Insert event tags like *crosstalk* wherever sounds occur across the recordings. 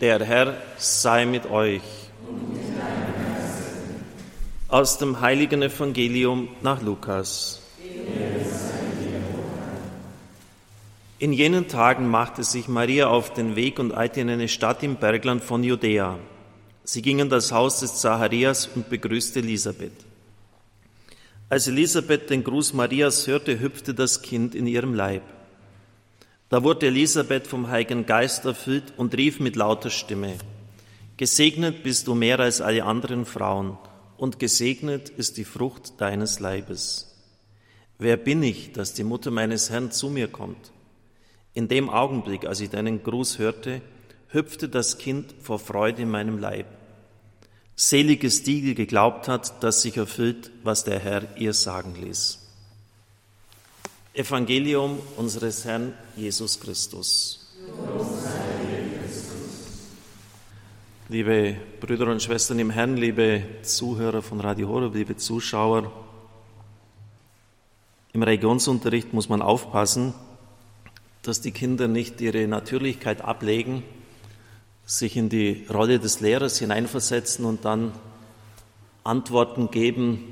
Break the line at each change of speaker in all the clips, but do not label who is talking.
Der Herr sei mit euch. Aus dem heiligen Evangelium nach Lukas. In jenen Tagen machte sich Maria auf den Weg und eilte in eine Stadt im Bergland von Judäa. Sie ging in das Haus des Zacharias und begrüßte Elisabeth. Als Elisabeth den Gruß Marias hörte, hüpfte das Kind in ihrem Leib. Da wurde Elisabeth vom Heiligen Geist erfüllt und rief mit lauter Stimme, Gesegnet bist du mehr als alle anderen Frauen, und gesegnet ist die Frucht deines Leibes. Wer bin ich, dass die Mutter meines Herrn zu mir kommt? In dem Augenblick, als ich deinen Gruß hörte, hüpfte das Kind vor Freude in meinem Leib. Selig ist die, die geglaubt hat, dass sich erfüllt, was der Herr ihr sagen ließ. Evangelium unseres Herrn Jesus Christus. Liebe Brüder und Schwestern im Herrn, liebe Zuhörer von Radio Horeb, liebe Zuschauer, im Religionsunterricht muss man aufpassen, dass die Kinder nicht ihre Natürlichkeit ablegen, sich in die Rolle des Lehrers hineinversetzen und dann Antworten geben,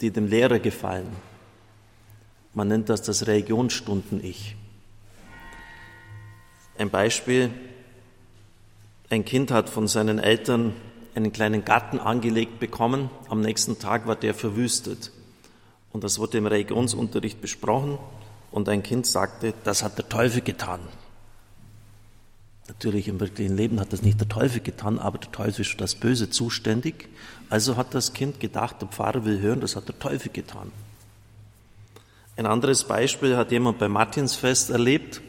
die dem Lehrer gefallen. Man nennt das das Religionsstunden-Ich. Ein Beispiel. Ein Kind hat von seinen Eltern einen kleinen Garten angelegt bekommen. Am nächsten Tag war der verwüstet. Und das wurde im Religionsunterricht besprochen. Und ein Kind sagte, das hat der Teufel getan. Natürlich im wirklichen Leben hat das nicht der Teufel getan, aber der Teufel ist für das Böse zuständig. Also hat das Kind gedacht, der Pfarrer will hören, das hat der Teufel getan. Ein anderes Beispiel hat jemand beim Martinsfest erlebt.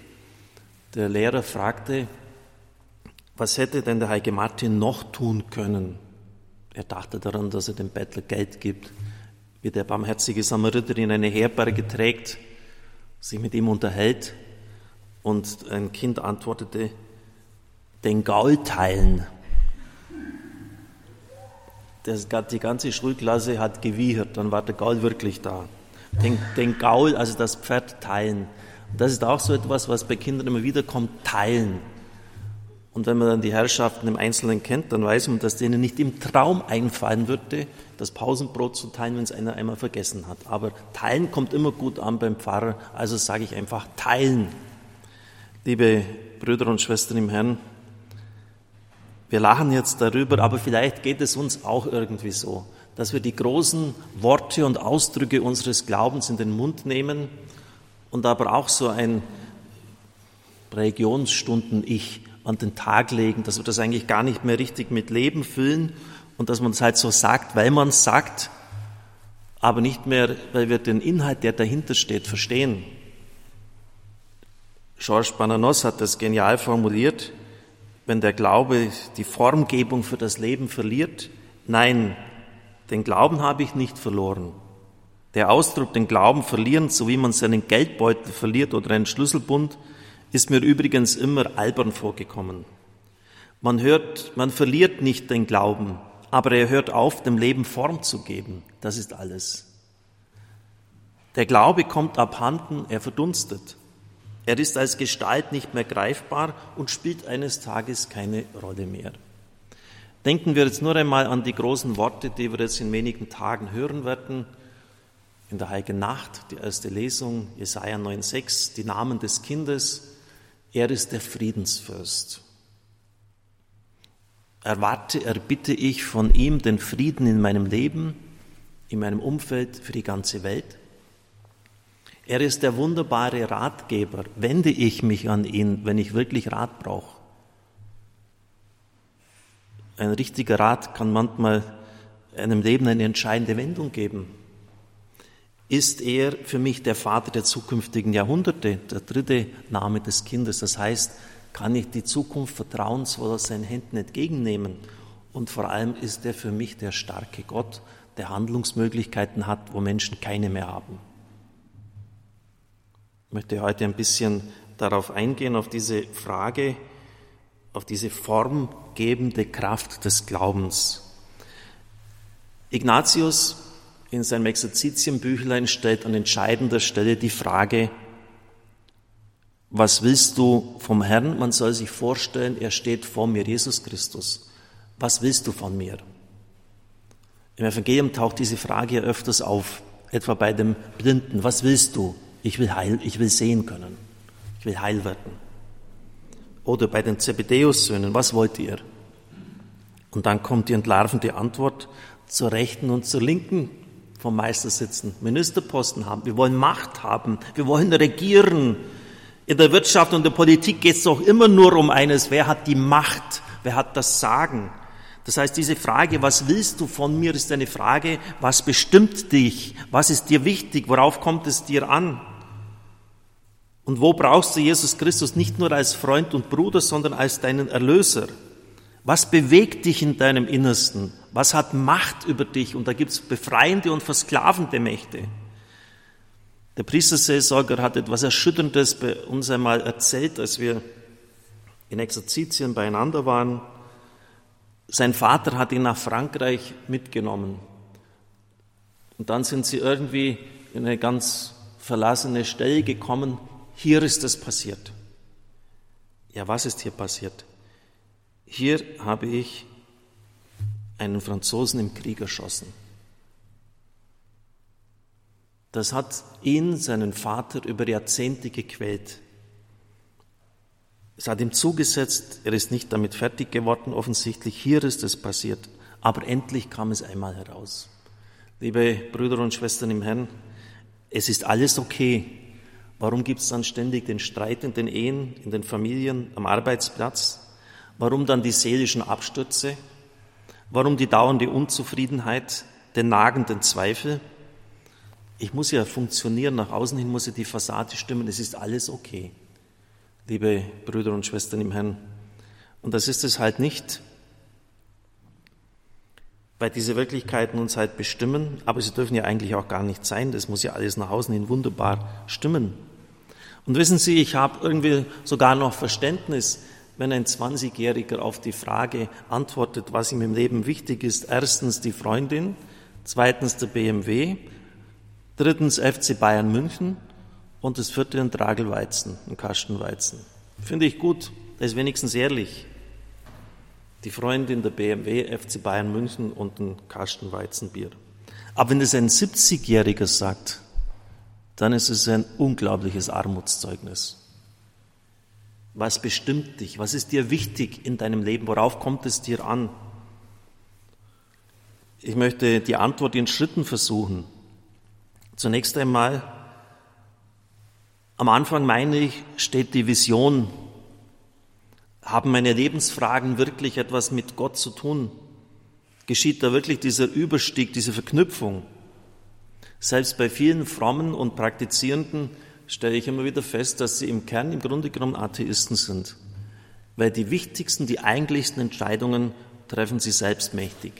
Der Lehrer fragte, was hätte denn der heilige Martin noch tun können? Er dachte daran, dass er dem Bettler Geld gibt, wie der barmherzige Samariter in eine Herberge trägt, sich mit ihm unterhält. Und ein Kind antwortete, den Gaul teilen. die ganze Schulklasse hat gewiehert, dann war der Gaul wirklich da den, den Gaul, also das Pferd, teilen. Und das ist auch so etwas, was bei Kindern immer wieder kommt, teilen. Und wenn man dann die Herrschaften im Einzelnen kennt, dann weiß man, dass denen nicht im Traum einfallen würde, das Pausenbrot zu teilen, wenn es einer einmal vergessen hat. Aber teilen kommt immer gut an beim Pfarrer, also sage ich einfach teilen. Liebe Brüder und Schwestern im Herrn, wir lachen jetzt darüber, aber vielleicht geht es uns auch irgendwie so dass wir die großen Worte und Ausdrücke unseres Glaubens in den Mund nehmen und aber auch so ein Religionsstunden-Ich an den Tag legen, dass wir das eigentlich gar nicht mehr richtig mit Leben füllen und dass man es halt so sagt, weil man es sagt, aber nicht mehr, weil wir den Inhalt, der dahinter steht, verstehen. Georges Bananos hat das genial formuliert, wenn der Glaube die Formgebung für das Leben verliert, nein, den Glauben habe ich nicht verloren. Der Ausdruck, den Glauben verlieren, so wie man seinen Geldbeutel verliert oder einen Schlüsselbund, ist mir übrigens immer albern vorgekommen. Man hört, man verliert nicht den Glauben, aber er hört auf, dem Leben Form zu geben. Das ist alles. Der Glaube kommt abhanden, er verdunstet. Er ist als Gestalt nicht mehr greifbar und spielt eines Tages keine Rolle mehr. Denken wir jetzt nur einmal an die großen Worte, die wir jetzt in wenigen Tagen hören werden. In der Heiligen Nacht, die erste Lesung, Jesaja 9,6, die Namen des Kindes. Er ist der Friedensfürst. Erwarte, erbitte ich von ihm den Frieden in meinem Leben, in meinem Umfeld, für die ganze Welt. Er ist der wunderbare Ratgeber. Wende ich mich an ihn, wenn ich wirklich Rat brauche? Ein richtiger Rat kann manchmal einem Leben eine entscheidende Wendung geben. Ist er für mich der Vater der zukünftigen Jahrhunderte, der dritte Name des Kindes? Das heißt, kann ich die Zukunft vertrauensvoll aus seinen Händen entgegennehmen? Und vor allem ist er für mich der starke Gott, der Handlungsmöglichkeiten hat, wo Menschen keine mehr haben. Ich möchte heute ein bisschen darauf eingehen, auf diese Frage, auf diese formgebende Kraft des Glaubens. Ignatius in seinem Exerzitienbüchlein stellt an entscheidender Stelle die Frage, was willst du vom Herrn? Man soll sich vorstellen, er steht vor mir, Jesus Christus. Was willst du von mir? Im Evangelium taucht diese Frage ja öfters auf, etwa bei dem Blinden. Was willst du? Ich will heil, ich will sehen können. Ich will heil werden. Oder bei den Zebedeus-Söhnen. Was wollt ihr? Und dann kommt die entlarvende Antwort, zur Rechten und zur Linken vom Meister sitzen, Ministerposten haben. Wir wollen Macht haben. Wir wollen regieren. In der Wirtschaft und der Politik geht es doch immer nur um eines. Wer hat die Macht? Wer hat das Sagen? Das heißt, diese Frage, was willst du von mir, ist eine Frage, was bestimmt dich? Was ist dir wichtig? Worauf kommt es dir an? Und wo brauchst du Jesus Christus nicht nur als Freund und Bruder, sondern als deinen Erlöser? Was bewegt dich in deinem Innersten? Was hat Macht über dich? Und da gibt es befreiende und versklavende Mächte. Der Priesterseelsorger hat etwas Erschütterndes bei uns einmal erzählt, als wir in Exerzitien beieinander waren. Sein Vater hat ihn nach Frankreich mitgenommen. Und dann sind sie irgendwie in eine ganz verlassene Stelle gekommen. Hier ist es passiert. Ja, was ist hier passiert? Hier habe ich einen Franzosen im Krieg erschossen. Das hat ihn, seinen Vater, über Jahrzehnte gequält. Es hat ihm zugesetzt, er ist nicht damit fertig geworden, offensichtlich. Hier ist es passiert. Aber endlich kam es einmal heraus. Liebe Brüder und Schwestern im Herrn, es ist alles okay. Warum gibt es dann ständig den Streit in den Ehen, in den Familien, am Arbeitsplatz? Warum dann die seelischen Abstürze? Warum die dauernde Unzufriedenheit, den nagenden Zweifel? Ich muss ja funktionieren, nach außen hin muss ja die Fassade stimmen, es ist alles okay, liebe Brüder und Schwestern im Herrn. Und das ist es halt nicht, weil diese Wirklichkeiten uns halt bestimmen, aber sie dürfen ja eigentlich auch gar nicht sein, das muss ja alles nach außen hin wunderbar stimmen. Und wissen Sie, ich habe irgendwie sogar noch Verständnis wenn ein 20-Jähriger auf die Frage antwortet, was ihm im Leben wichtig ist, erstens die Freundin, zweitens der BMW, drittens FC Bayern München und das vierte ein Tragelweizen, ein Kastenweizen. Finde ich gut, das ist wenigstens ehrlich. Die Freundin der BMW, FC Bayern München und ein Kastenweizenbier. Aber wenn es ein 70-Jähriger sagt, dann ist es ein unglaubliches Armutszeugnis. Was bestimmt dich? Was ist dir wichtig in deinem Leben? Worauf kommt es dir an? Ich möchte die Antwort in Schritten versuchen. Zunächst einmal, am Anfang meine ich, steht die Vision. Haben meine Lebensfragen wirklich etwas mit Gott zu tun? Geschieht da wirklich dieser Überstieg, diese Verknüpfung? Selbst bei vielen frommen und praktizierenden stelle ich immer wieder fest, dass sie im Kern im Grunde genommen Atheisten sind. Weil die wichtigsten, die eigentlichsten Entscheidungen treffen sie selbstmächtig.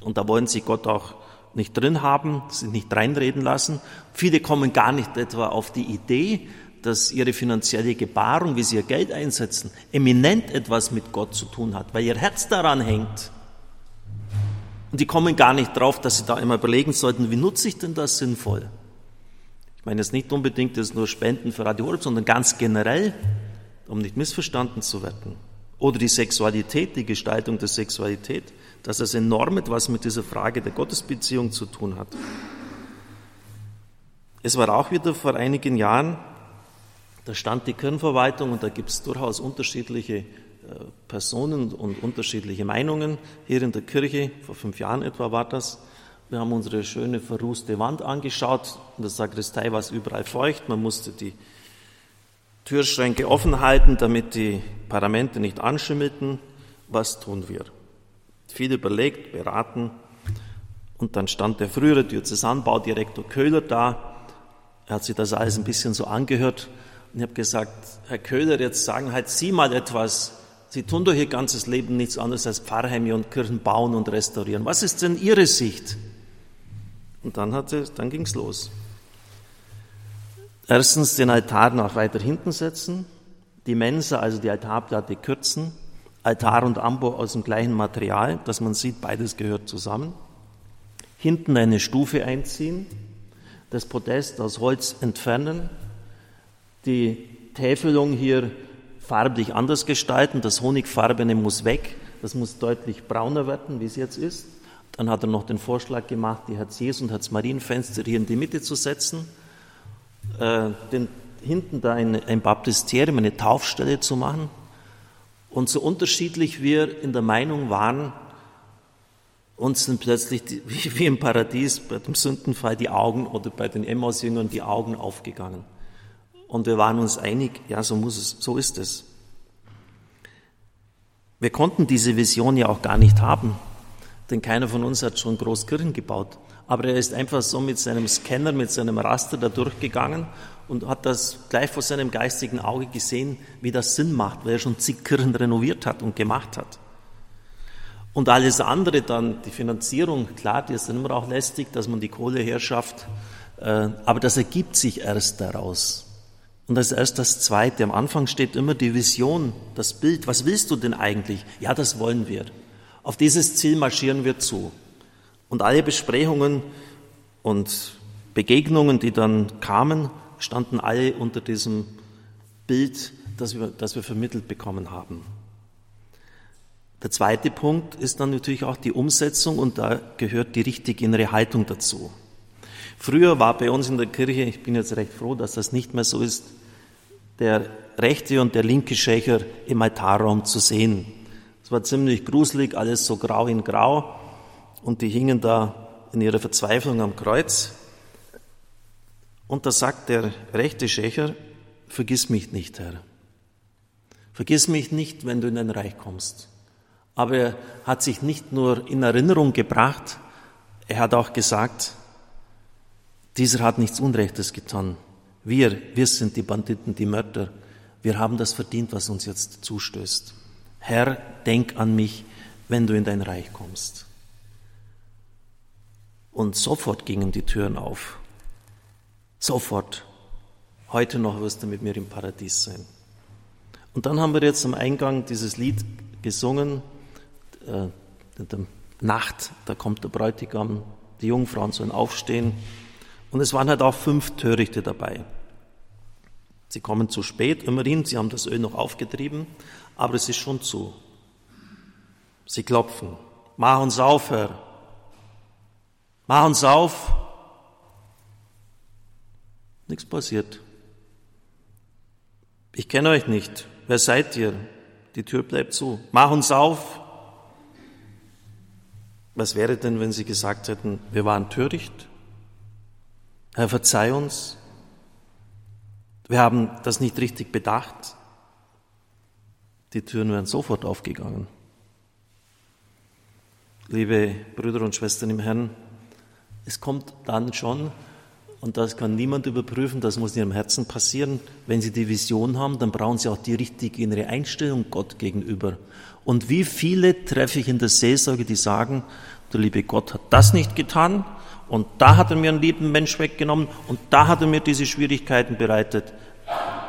Und da wollen sie Gott auch nicht drin haben, sich nicht reinreden lassen. Viele kommen gar nicht etwa auf die Idee, dass ihre finanzielle Gebarung, wie sie ihr Geld einsetzen, eminent etwas mit Gott zu tun hat, weil ihr Herz daran hängt. Und die kommen gar nicht drauf, dass sie da immer überlegen sollten, wie nutze ich denn das sinnvoll? Ich meine jetzt nicht unbedingt das nur Spenden für Radio Horeb, sondern ganz generell, um nicht missverstanden zu werden. Oder die Sexualität, die Gestaltung der Sexualität, dass das enorm etwas mit dieser Frage der Gottesbeziehung zu tun hat. Es war auch wieder vor einigen Jahren, da stand die Kirchenverwaltung und da gibt es durchaus unterschiedliche Personen und unterschiedliche Meinungen. Hier in der Kirche, vor fünf Jahren etwa war das, wir haben unsere schöne verrußte Wand angeschaut. In der Sakristei war es überall feucht. Man musste die Türschränke offen halten, damit die Paramente nicht anschimmelten. Was tun wir? Viel überlegt, beraten. Und dann stand der frühere Diözesanbaudirektor Köhler da. Er hat sich das alles ein bisschen so angehört. Und ich habe gesagt, Herr Köhler, jetzt sagen halt Sie mal etwas. Sie tun doch Ihr ganzes Leben nichts anderes als Pfarrheime und Kirchen bauen und restaurieren. Was ist denn Ihre Sicht? Und dann, dann ging es los. Erstens den Altar nach weiter hinten setzen, die Mensa, also die Altarplatte kürzen, Altar und Ambo aus dem gleichen Material, dass man sieht, beides gehört zusammen. Hinten eine Stufe einziehen, das Podest aus Holz entfernen, die Täfelung hier farblich anders gestalten. Das Honigfarbene muss weg, das muss deutlich brauner werden, wie es jetzt ist. Dann hat er noch den Vorschlag gemacht, die Herz-Jesu- und Herz-Marienfenster hier in die Mitte zu setzen, äh, den, hinten da ein, ein Baptisterium, eine Taufstelle zu machen. Und so unterschiedlich wir in der Meinung waren, uns sind plötzlich die, *laughs* wie im Paradies bei dem Sündenfall die Augen oder bei den Emmaus-Jüngern die Augen aufgegangen. Und wir waren uns einig, ja, so muss es, so ist es. Wir konnten diese Vision ja auch gar nicht haben, denn keiner von uns hat schon Großkirchen gebaut. Aber er ist einfach so mit seinem Scanner, mit seinem Raster da durchgegangen und hat das gleich vor seinem geistigen Auge gesehen, wie das Sinn macht, weil er schon zig Kirchen renoviert hat und gemacht hat. Und alles andere dann, die Finanzierung, klar, die ist dann immer auch lästig, dass man die Kohle herschafft, äh, aber das ergibt sich erst daraus. Und das ist erst das Zweite. Am Anfang steht immer die Vision, das Bild. Was willst du denn eigentlich? Ja, das wollen wir. Auf dieses Ziel marschieren wir zu. Und alle Besprechungen und Begegnungen, die dann kamen, standen alle unter diesem Bild, das wir, das wir vermittelt bekommen haben. Der zweite Punkt ist dann natürlich auch die Umsetzung und da gehört die richtige innere Haltung dazu. Früher war bei uns in der Kirche, ich bin jetzt recht froh, dass das nicht mehr so ist, der rechte und der linke Schächer im Altarraum zu sehen. Es war ziemlich gruselig, alles so grau in grau und die hingen da in ihrer Verzweiflung am Kreuz. Und da sagt der rechte Schächer, vergiss mich nicht, Herr. Vergiss mich nicht, wenn du in dein Reich kommst. Aber er hat sich nicht nur in Erinnerung gebracht, er hat auch gesagt, dieser hat nichts Unrechtes getan. Wir, wir sind die Banditen, die Mörder. Wir haben das verdient, was uns jetzt zustößt. Herr, denk an mich, wenn du in dein Reich kommst. Und sofort gingen die Türen auf. Sofort. Heute noch wirst du mit mir im Paradies sein. Und dann haben wir jetzt am Eingang dieses Lied gesungen, äh, der Nacht, da kommt der Bräutigam, die Jungfrauen sollen aufstehen. Und es waren halt auch fünf Törichte dabei. Sie kommen zu spät, immerhin, sie haben das Öl noch aufgetrieben, aber es ist schon zu. Sie klopfen. Mach uns auf, Herr. Mach uns auf. Nichts passiert. Ich kenne euch nicht. Wer seid ihr? Die Tür bleibt zu. Mach uns auf. Was wäre denn, wenn Sie gesagt hätten, wir waren töricht? Herr, verzeih uns. Wir haben das nicht richtig bedacht. Die Türen wären sofort aufgegangen. Liebe Brüder und Schwestern im Herrn, es kommt dann schon, und das kann niemand überprüfen, das muss in Ihrem Herzen passieren. Wenn Sie die Vision haben, dann brauchen Sie auch die richtige innere Einstellung Gott gegenüber. Und wie viele treffe ich in der Seelsorge, die sagen, der liebe Gott hat das nicht getan und da hat er mir einen lieben Mensch weggenommen und da hat er mir diese Schwierigkeiten bereitet.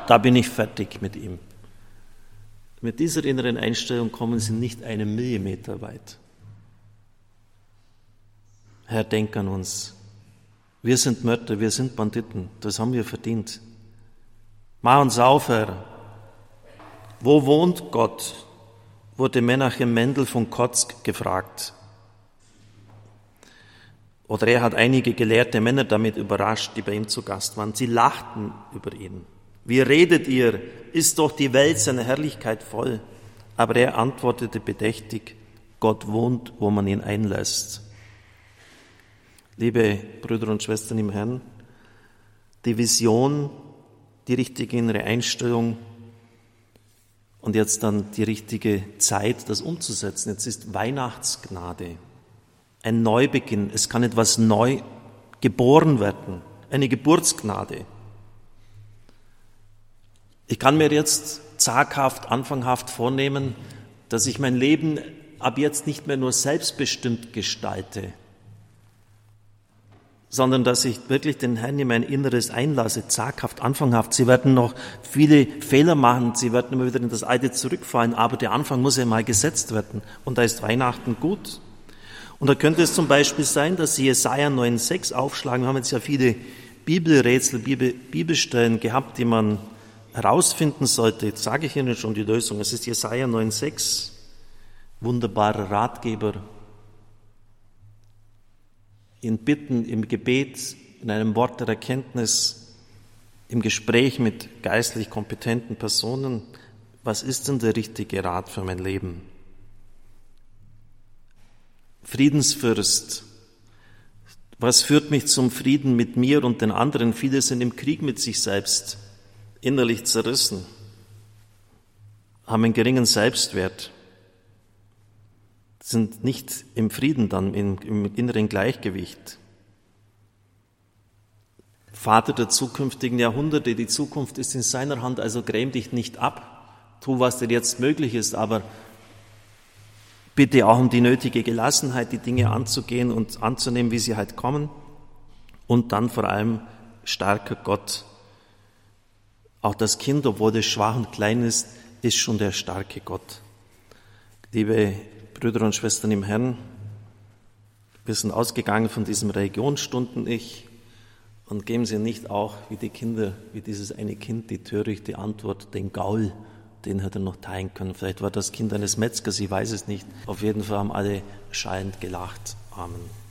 Da bin ich fertig mit ihm. Mit dieser inneren Einstellung kommen Sie nicht einen Millimeter weit. Herr, denk an uns. Wir sind Mörder, wir sind Banditen, das haben wir verdient. Mach uns auf, Herr. Wo wohnt Gott? wurde Menachem Mendel von Kotzk gefragt. Oder er hat einige gelehrte Männer damit überrascht, die bei ihm zu Gast waren. Sie lachten über ihn. Wie redet ihr? Ist doch die Welt seiner Herrlichkeit voll? Aber er antwortete bedächtig, Gott wohnt, wo man ihn einlässt. Liebe Brüder und Schwestern im Herrn, die Vision, die richtige innere Einstellung und jetzt dann die richtige Zeit, das umzusetzen. Jetzt ist Weihnachtsgnade, ein Neubeginn. Es kann etwas neu geboren werden, eine Geburtsgnade. Ich kann mir jetzt zaghaft, anfanghaft vornehmen, dass ich mein Leben ab jetzt nicht mehr nur selbstbestimmt gestalte, sondern dass ich wirklich den Herrn in mein Inneres einlasse, zaghaft, anfanghaft. Sie werden noch viele Fehler machen, sie werden immer wieder in das Alte zurückfallen, aber der Anfang muss ja mal gesetzt werden. Und da ist Weihnachten gut. Und da könnte es zum Beispiel sein, dass Sie Jesaja 9,6 aufschlagen. Wir haben jetzt ja viele Bibelrätsel, Bibel, Bibelstellen gehabt, die man herausfinden sollte, jetzt sage ich Ihnen schon die Lösung. Es ist Jesaja 9,6, wunderbarer Ratgeber. In Bitten, im Gebet, in einem Wort der Erkenntnis, im Gespräch mit geistlich kompetenten Personen. Was ist denn der richtige Rat für mein Leben? Friedensfürst. Was führt mich zum Frieden mit mir und den anderen? Viele sind im Krieg mit sich selbst, innerlich zerrissen, haben einen geringen Selbstwert, sind nicht im Frieden dann, im, im inneren Gleichgewicht. Vater der zukünftigen Jahrhunderte, die Zukunft ist in seiner Hand, also gräm dich nicht ab, tu, was dir jetzt möglich ist, aber bitte auch um die nötige Gelassenheit, die Dinge anzugehen und anzunehmen, wie sie halt kommen. Und dann vor allem starker Gott. Auch das Kind, obwohl es schwach und klein ist, ist schon der starke Gott. Liebe Brüder und Schwestern im Herrn, wir sind ausgegangen von diesem Religionsstunden-Ich und geben Sie nicht auch wie die Kinder, wie dieses eine Kind, die törichte Antwort, den Gaul den hätte er noch teilen können. Vielleicht war das Kind eines Metzgers, ich weiß es nicht. Auf jeden Fall haben alle schallend gelacht. Amen.